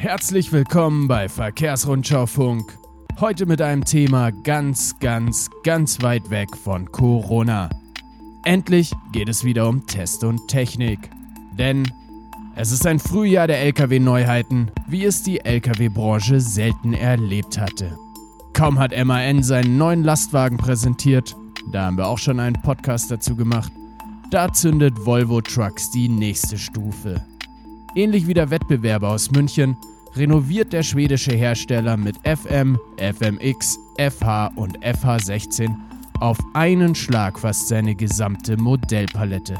Herzlich willkommen bei Verkehrsrundschaufunk. Heute mit einem Thema ganz, ganz, ganz weit weg von Corona. Endlich geht es wieder um Test und Technik. Denn es ist ein Frühjahr der Lkw-Neuheiten, wie es die Lkw-Branche selten erlebt hatte. Kaum hat MAN seinen neuen Lastwagen präsentiert, da haben wir auch schon einen Podcast dazu gemacht, da zündet Volvo Trucks die nächste Stufe. Ähnlich wie der Wettbewerber aus München renoviert der schwedische Hersteller mit FM, FMX, FH und FH16 auf einen Schlag fast seine gesamte Modellpalette.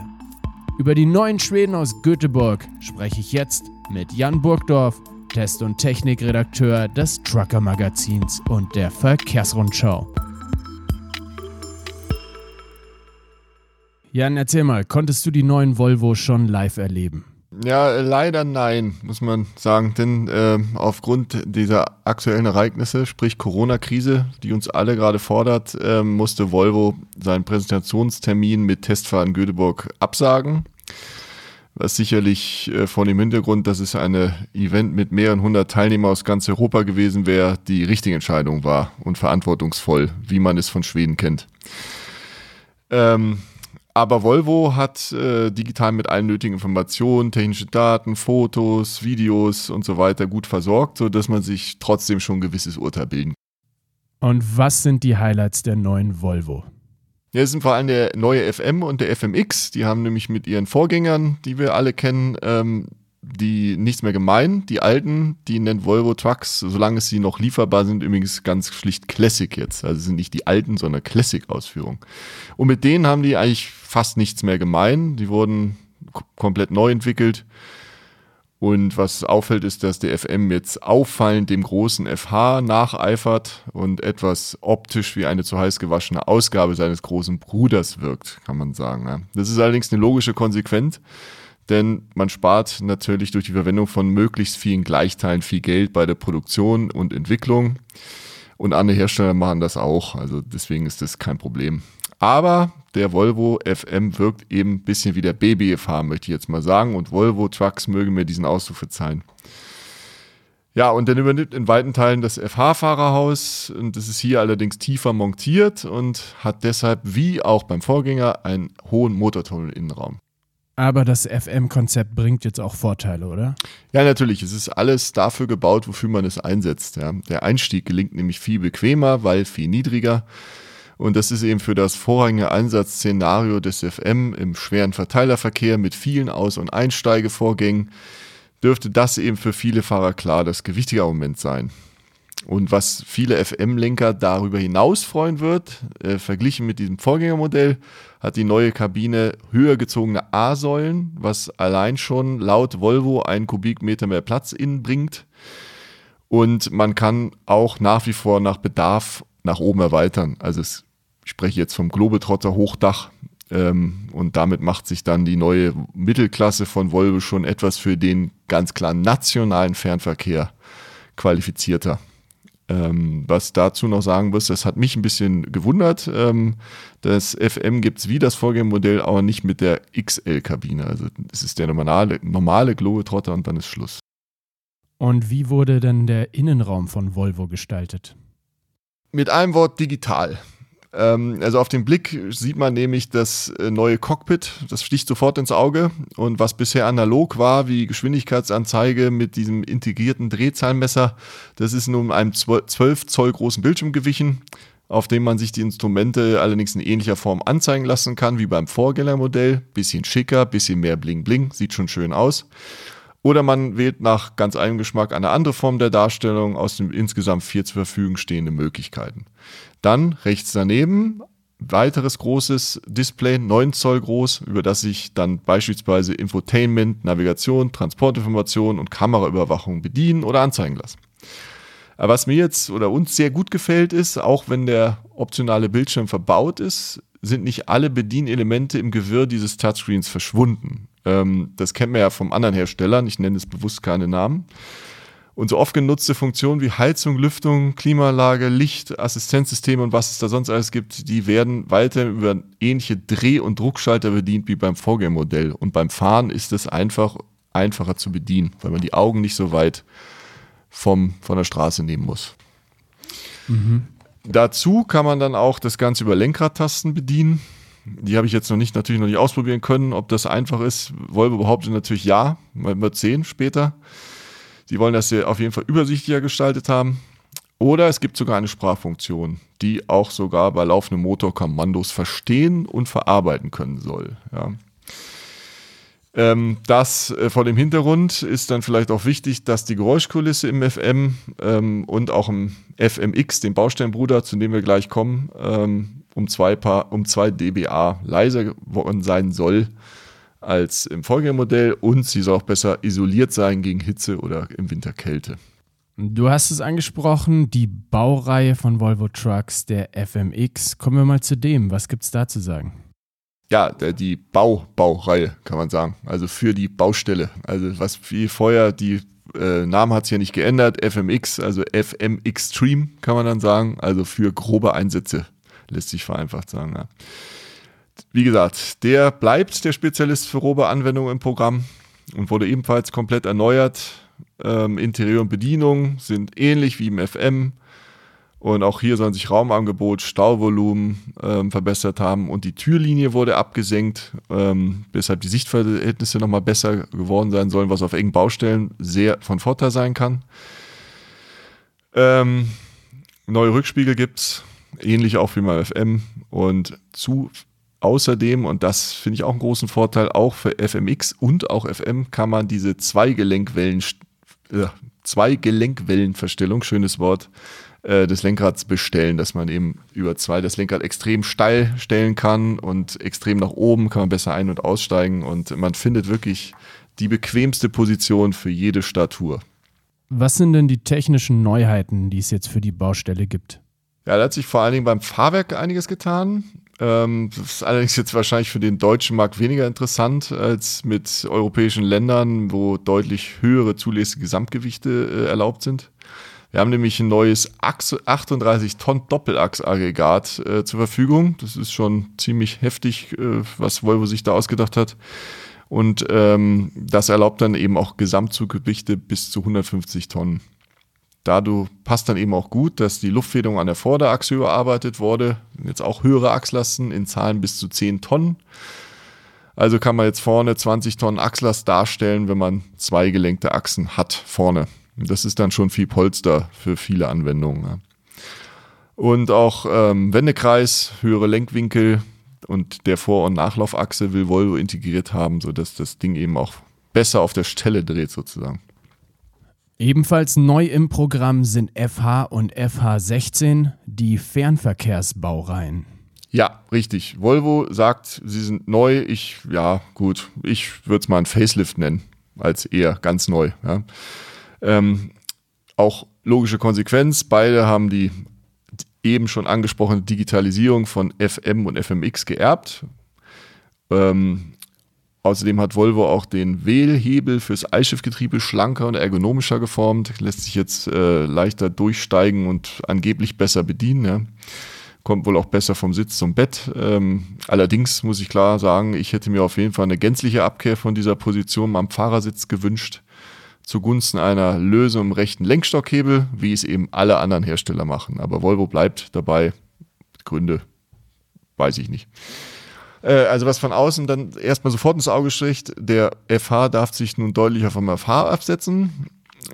Über die neuen Schweden aus Göteborg spreche ich jetzt mit Jan Burgdorf, Test- und Technikredakteur des Trucker Magazins und der Verkehrsrundschau. Jan, erzähl mal, konntest du die neuen Volvo schon live erleben? Ja, leider nein, muss man sagen. Denn äh, aufgrund dieser aktuellen Ereignisse, sprich Corona-Krise, die uns alle gerade fordert, äh, musste Volvo seinen Präsentationstermin mit Testfahren Göteborg absagen. Was sicherlich äh, vor dem Hintergrund, dass es eine Event mit mehreren hundert Teilnehmern aus ganz Europa gewesen wäre, die richtige Entscheidung war und verantwortungsvoll, wie man es von Schweden kennt. Ähm, aber Volvo hat äh, digital mit allen nötigen Informationen, technische Daten, Fotos, Videos und so weiter gut versorgt, sodass man sich trotzdem schon ein gewisses Urteil bilden kann. Und was sind die Highlights der neuen Volvo? Ja, es sind vor allem der neue FM und der FMX. Die haben nämlich mit ihren Vorgängern, die wir alle kennen, ähm, die nichts mehr gemein. Die alten, die nennt Volvo Trucks, solange sie noch lieferbar sind, übrigens ganz schlicht Classic jetzt. Also sind nicht die alten, sondern Classic-Ausführungen. Und mit denen haben die eigentlich fast nichts mehr gemein. Die wurden komplett neu entwickelt. Und was auffällt, ist, dass der FM jetzt auffallend dem großen FH nacheifert und etwas optisch wie eine zu heiß gewaschene Ausgabe seines großen Bruders wirkt, kann man sagen. Das ist allerdings eine logische Konsequenz denn man spart natürlich durch die Verwendung von möglichst vielen Gleichteilen viel Geld bei der Produktion und Entwicklung. Und andere Hersteller machen das auch, also deswegen ist das kein Problem. Aber der Volvo FM wirkt eben ein bisschen wie der BBFH, möchte ich jetzt mal sagen. Und Volvo Trucks mögen mir diesen Ausdruck verzeihen. Ja, und dann übernimmt in weiten Teilen das FH-Fahrerhaus und das ist hier allerdings tiefer montiert und hat deshalb wie auch beim Vorgänger einen hohen Motortunnel-Innenraum. Aber das FM-Konzept bringt jetzt auch Vorteile, oder? Ja, natürlich. Es ist alles dafür gebaut, wofür man es einsetzt. Ja. Der Einstieg gelingt nämlich viel bequemer, weil viel niedriger. Und das ist eben für das vorrangige Einsatzszenario des FM im schweren Verteilerverkehr mit vielen Aus- und Einsteigevorgängen, dürfte das eben für viele Fahrer klar das gewichtige Moment sein. Und was viele FM-Lenker darüber hinaus freuen wird, äh, verglichen mit diesem Vorgängermodell, hat die neue Kabine höher gezogene A-Säulen, was allein schon laut Volvo einen Kubikmeter mehr Platz innen bringt. Und man kann auch nach wie vor nach Bedarf nach oben erweitern. Also ich spreche jetzt vom Globetrotter Hochdach. Ähm, und damit macht sich dann die neue Mittelklasse von Volvo schon etwas für den ganz klar nationalen Fernverkehr qualifizierter. Ähm, was dazu noch sagen muss, das hat mich ein bisschen gewundert. Ähm, das FM gibt es wie das Vorgängermodell, aber nicht mit der XL-Kabine. Also es ist der normale, normale Globetrotter und dann ist Schluss. Und wie wurde denn der Innenraum von Volvo gestaltet? Mit einem Wort digital. Ähm, also auf den Blick sieht man nämlich das äh, neue Cockpit, das sticht sofort ins Auge. Und was bisher analog war, wie Geschwindigkeitsanzeige mit diesem integrierten Drehzahlmesser, das ist nun einem 12 Zoll großen Bildschirm gewichen, auf dem man sich die Instrumente allerdings in ähnlicher Form anzeigen lassen kann wie beim Vorgängermodell. Bisschen schicker, bisschen mehr Bling Bling, sieht schon schön aus. Oder man wählt nach ganz eigenem Geschmack eine andere Form der Darstellung aus den insgesamt vier zur Verfügung stehenden Möglichkeiten. Dann rechts daneben weiteres großes Display, 9 Zoll groß, über das sich dann beispielsweise Infotainment, Navigation, Transportinformation und Kameraüberwachung bedienen oder anzeigen lassen. Aber was mir jetzt oder uns sehr gut gefällt ist, auch wenn der optionale Bildschirm verbaut ist, sind nicht alle Bedienelemente im Gewirr dieses Touchscreens verschwunden. Ähm, das kennt man ja vom anderen Herstellern, ich nenne es bewusst keine Namen. Und so oft genutzte Funktionen wie Heizung, Lüftung, Klimaanlage, Licht, Assistenzsysteme und was es da sonst alles gibt, die werden weiter über ähnliche Dreh- und Druckschalter bedient wie beim Vorgängermodell. Und beim Fahren ist es einfach einfacher zu bedienen, weil man die Augen nicht so weit vom, von der Straße nehmen muss. Mhm. Dazu kann man dann auch das Ganze über Lenkradtasten bedienen. Die habe ich jetzt noch nicht natürlich noch nicht ausprobieren können, ob das einfach ist. Volvo behauptet natürlich ja, man wird sehen später. Die wollen das ja auf jeden Fall übersichtlicher gestaltet haben. Oder es gibt sogar eine Sprachfunktion, die auch sogar bei laufendem Motor Kommandos verstehen und verarbeiten können soll. Ja. Ähm, das äh, vor dem Hintergrund ist dann vielleicht auch wichtig, dass die Geräuschkulisse im FM ähm, und auch im FMX, dem Baustellenbruder, zu dem wir gleich kommen, ähm, um, zwei Paar, um zwei dBA leiser sein soll als im Vorgängermodell und sie soll auch besser isoliert sein gegen Hitze oder im Winter Kälte. Du hast es angesprochen, die Baureihe von Volvo Trucks, der FMX. Kommen wir mal zu dem. Was gibt es da zu sagen? Ja, die Bau-Baureihe, kann man sagen. Also für die Baustelle. Also was wie vorher, die äh, Name hat sich ja nicht geändert, FMX, also FM Extreme kann man dann sagen. Also für grobe Einsätze, lässt sich vereinfacht sagen. Ja. Wie gesagt, der bleibt der Spezialist für grobe Anwendungen im Programm und wurde ebenfalls komplett erneuert. Ähm, Interieur und Bedienung sind ähnlich wie im FM. Und auch hier sollen sich Raumangebot, Stauvolumen ähm, verbessert haben und die Türlinie wurde abgesenkt, ähm, weshalb die Sichtverhältnisse nochmal besser geworden sein sollen, was auf engen Baustellen sehr von Vorteil sein kann. Ähm, neue Rückspiegel gibt es, ähnlich auch wie beim FM. Und zu außerdem, und das finde ich auch einen großen Vorteil, auch für FMX und auch FM kann man diese Zweigelenkwellen, äh, Zweigelenkwellenverstellung, schönes Wort, äh, des Lenkrads bestellen, dass man eben über zwei das Lenkrad extrem steil stellen kann und extrem nach oben kann man besser ein- und aussteigen und man findet wirklich die bequemste Position für jede Statur. Was sind denn die technischen Neuheiten, die es jetzt für die Baustelle gibt? Ja, da hat sich vor allen Dingen beim Fahrwerk einiges getan. Ähm, das ist allerdings jetzt wahrscheinlich für den deutschen Markt weniger interessant als mit europäischen Ländern, wo deutlich höhere zulässige Gesamtgewichte äh, erlaubt sind. Wir haben nämlich ein neues 38 Tonnen Doppelachsaggregat äh, zur Verfügung. Das ist schon ziemlich heftig, äh, was Volvo sich da ausgedacht hat. Und ähm, das erlaubt dann eben auch Gesamtzuggewichte bis zu 150 Tonnen. Dadurch passt dann eben auch gut, dass die Luftfederung an der Vorderachse überarbeitet wurde. Jetzt auch höhere Achslasten in Zahlen bis zu 10 Tonnen. Also kann man jetzt vorne 20 Tonnen Achslast darstellen, wenn man zwei gelenkte Achsen hat vorne. Das ist dann schon viel Polster für viele Anwendungen. Ja. Und auch ähm, Wendekreis, höhere Lenkwinkel und der Vor- und Nachlaufachse will Volvo integriert haben, sodass das Ding eben auch besser auf der Stelle dreht sozusagen. Ebenfalls neu im Programm sind FH und FH16, die Fernverkehrsbaureihen. Ja, richtig. Volvo sagt, sie sind neu. Ich, ja, gut, ich würde es mal ein Facelift nennen, als eher ganz neu. Ja. Ähm, auch logische Konsequenz, beide haben die eben schon angesprochene Digitalisierung von FM und FMX geerbt. Ähm, außerdem hat Volvo auch den Wählhebel fürs Eischiffgetriebe schlanker und ergonomischer geformt, lässt sich jetzt äh, leichter durchsteigen und angeblich besser bedienen. Ja. Kommt wohl auch besser vom Sitz zum Bett. Ähm, allerdings muss ich klar sagen, ich hätte mir auf jeden Fall eine gänzliche Abkehr von dieser Position am Fahrersitz gewünscht zugunsten einer Lösung im rechten Lenkstockhebel, wie es eben alle anderen Hersteller machen. Aber Volvo bleibt dabei. Gründe weiß ich nicht. Äh, also was von außen dann erstmal sofort ins Auge sticht, der FH darf sich nun deutlicher vom FH absetzen.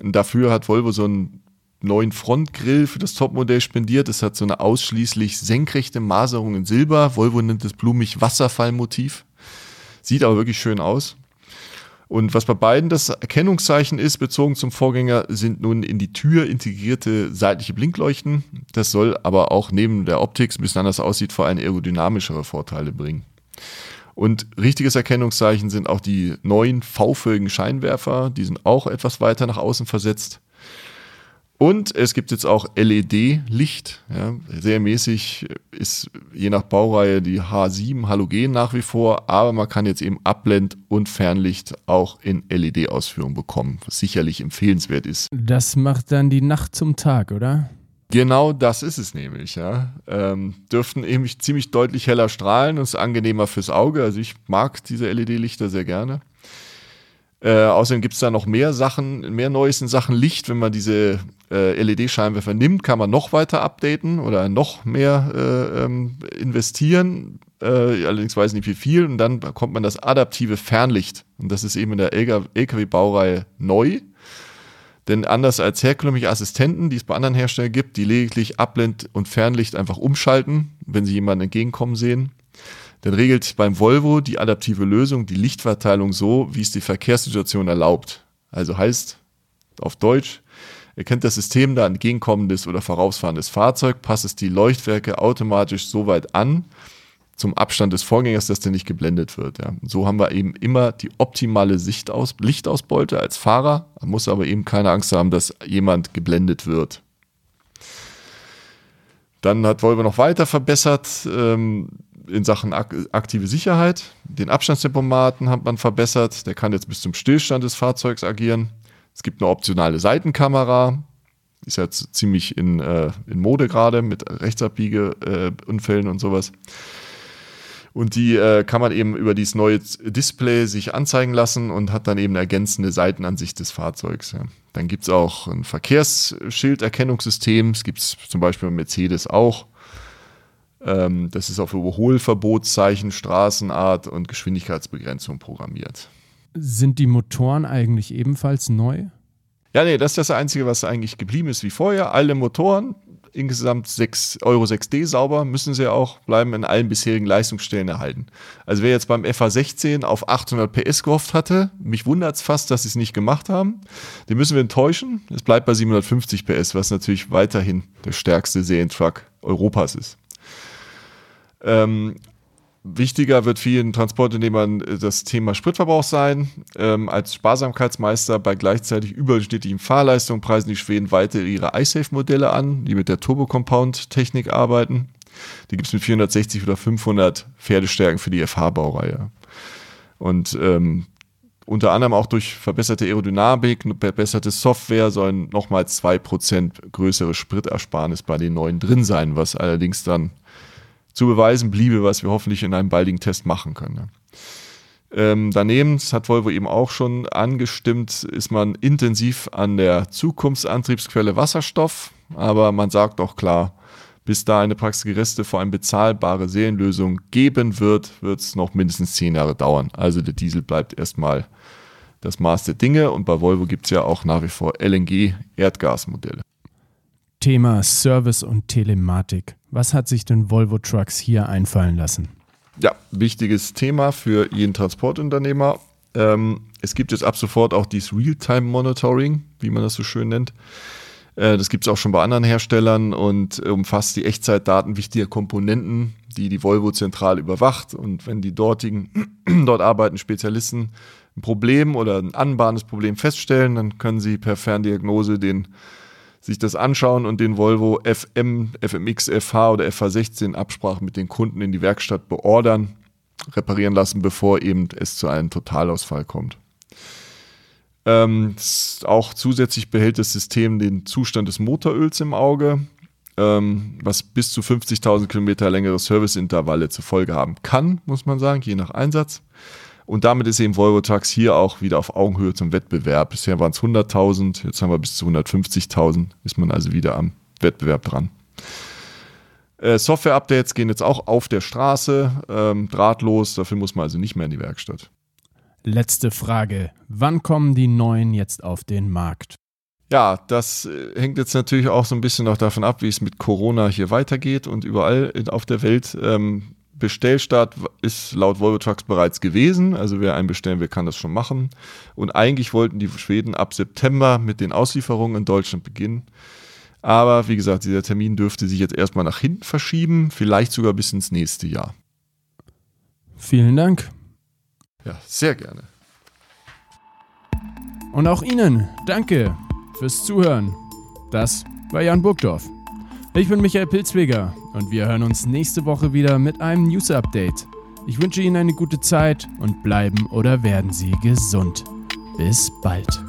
Dafür hat Volvo so einen neuen Frontgrill für das Topmodell spendiert. Es hat so eine ausschließlich senkrechte Maserung in Silber. Volvo nennt es blumig Wasserfallmotiv. Sieht aber wirklich schön aus. Und was bei beiden das Erkennungszeichen ist, bezogen zum Vorgänger, sind nun in die Tür integrierte seitliche Blinkleuchten. Das soll aber auch neben der Optik, ein bisschen anders aussieht, vor allem aerodynamischere Vorteile bringen. Und richtiges Erkennungszeichen sind auch die neuen V-förmigen Scheinwerfer. Die sind auch etwas weiter nach außen versetzt. Und es gibt jetzt auch LED-Licht. Ja, sehr mäßig ist je nach Baureihe die H7 Halogen nach wie vor, aber man kann jetzt eben Abblend- und Fernlicht auch in LED-Ausführung bekommen, was sicherlich empfehlenswert ist. Das macht dann die Nacht zum Tag, oder? Genau das ist es nämlich, ja. Ähm, dürften eben ziemlich deutlich heller strahlen und ist angenehmer fürs Auge. Also ich mag diese LED-Lichter sehr gerne. Äh, außerdem gibt es da noch mehr Sachen, mehr Neues in Sachen Licht. Wenn man diese äh, LED-Scheinwerfer nimmt, kann man noch weiter updaten oder noch mehr äh, ähm, investieren. Äh, allerdings weiß ich nicht wie viel. Und dann bekommt man das adaptive Fernlicht. Und das ist eben in der LKW-Baureihe neu. Denn anders als herkömmliche Assistenten, die es bei anderen Herstellern gibt, die lediglich Abblend- und Fernlicht einfach umschalten, wenn sie jemanden entgegenkommen sehen, dann regelt beim Volvo die adaptive Lösung die Lichtverteilung so, wie es die Verkehrssituation erlaubt. Also heißt auf Deutsch, erkennt das System da entgegenkommendes oder vorausfahrendes Fahrzeug, passt es die Leuchtwerke automatisch so weit an, zum Abstand des Vorgängers, dass der nicht geblendet wird. Ja. So haben wir eben immer die optimale Sichtaus Lichtausbeute als Fahrer. Man muss aber eben keine Angst haben, dass jemand geblendet wird. Dann hat Volvo noch weiter verbessert ähm, in Sachen ak aktive Sicherheit. Den Abstandstempomaten hat man verbessert. Der kann jetzt bis zum Stillstand des Fahrzeugs agieren. Es gibt eine optionale Seitenkamera. Ist jetzt ziemlich in, äh, in Mode gerade mit Rechtsabbiegeunfällen äh, und sowas. Und die äh, kann man eben über dieses neue Display sich anzeigen lassen und hat dann eben eine ergänzende Seitenansicht des Fahrzeugs. Ja. Dann gibt es auch ein Verkehrsschilderkennungssystem. Das gibt es zum Beispiel bei Mercedes auch. Ähm, das ist auf Überholverbotszeichen, Straßenart und Geschwindigkeitsbegrenzung programmiert. Sind die Motoren eigentlich ebenfalls neu? Ja, nee, das ist das Einzige, was eigentlich geblieben ist wie vorher. Alle Motoren insgesamt 6 Euro 6D sauber, müssen sie auch bleiben in allen bisherigen Leistungsstellen erhalten. Also wer jetzt beim FA16 auf 800 PS gehofft hatte, mich wundert es fast, dass sie es nicht gemacht haben. Den müssen wir enttäuschen. Es bleibt bei 750 PS, was natürlich weiterhin der stärkste Serientruck Europas ist. Ähm, Wichtiger wird vielen Transportunternehmern äh, das Thema Spritverbrauch sein. Ähm, als Sparsamkeitsmeister bei gleichzeitig überdurchschnittlichen Fahrleistungen preisen die Schweden weiter ihre iSafe-Modelle an, die mit der Turbo-Compound-Technik arbeiten. Die gibt es mit 460 oder 500 Pferdestärken für die FH-Baureihe. Und ähm, unter anderem auch durch verbesserte Aerodynamik, verbesserte Software sollen nochmal 2% größere Spritersparnis bei den neuen drin sein, was allerdings dann zu beweisen bliebe, was wir hoffentlich in einem baldigen Test machen können. Ähm, daneben, das hat Volvo eben auch schon angestimmt, ist man intensiv an der Zukunftsantriebsquelle Wasserstoff, aber man sagt auch klar, bis da eine praxisgereste, vor allem bezahlbare Serienlösung geben wird, wird es noch mindestens zehn Jahre dauern. Also der Diesel bleibt erstmal das Maß der Dinge und bei Volvo gibt es ja auch nach wie vor LNG-Erdgasmodelle. Thema Service und Telematik. Was hat sich denn Volvo Trucks hier einfallen lassen? Ja, wichtiges Thema für jeden Transportunternehmer. Ähm, es gibt jetzt ab sofort auch dieses Real-Time-Monitoring, wie man das so schön nennt. Äh, das gibt es auch schon bei anderen Herstellern und umfasst die Echtzeitdaten wichtiger Komponenten, die die Volvo zentral überwacht. Und wenn die dortigen, dort arbeitenden Spezialisten ein Problem oder ein anbahnendes Problem feststellen, dann können sie per Ferndiagnose den sich das anschauen und den Volvo FM, FMX, FH oder FH16 Absprache mit den Kunden in die Werkstatt beordern, reparieren lassen, bevor eben es zu einem Totalausfall kommt. Ähm, auch zusätzlich behält das System den Zustand des Motoröls im Auge, ähm, was bis zu 50.000 Kilometer längere Serviceintervalle zur Folge haben kann, muss man sagen, je nach Einsatz. Und damit ist eben Volvo Trucks hier auch wieder auf Augenhöhe zum Wettbewerb. Bisher waren es 100.000, jetzt haben wir bis zu 150.000, ist man also wieder am Wettbewerb dran. Äh, Software-Updates gehen jetzt auch auf der Straße, ähm, drahtlos, dafür muss man also nicht mehr in die Werkstatt. Letzte Frage. Wann kommen die neuen jetzt auf den Markt? Ja, das äh, hängt jetzt natürlich auch so ein bisschen noch davon ab, wie es mit Corona hier weitergeht und überall auf der Welt. Ähm, Bestellstart ist laut Volvo Trucks bereits gewesen. Also wer einen bestellen will, kann das schon machen. Und eigentlich wollten die Schweden ab September mit den Auslieferungen in Deutschland beginnen. Aber wie gesagt, dieser Termin dürfte sich jetzt erstmal nach hinten verschieben, vielleicht sogar bis ins nächste Jahr. Vielen Dank. Ja, sehr gerne. Und auch Ihnen danke fürs Zuhören. Das war Jan Burgdorf. Ich bin Michael Pilzweger und wir hören uns nächste Woche wieder mit einem News Update. Ich wünsche Ihnen eine gute Zeit und bleiben oder werden Sie gesund. Bis bald.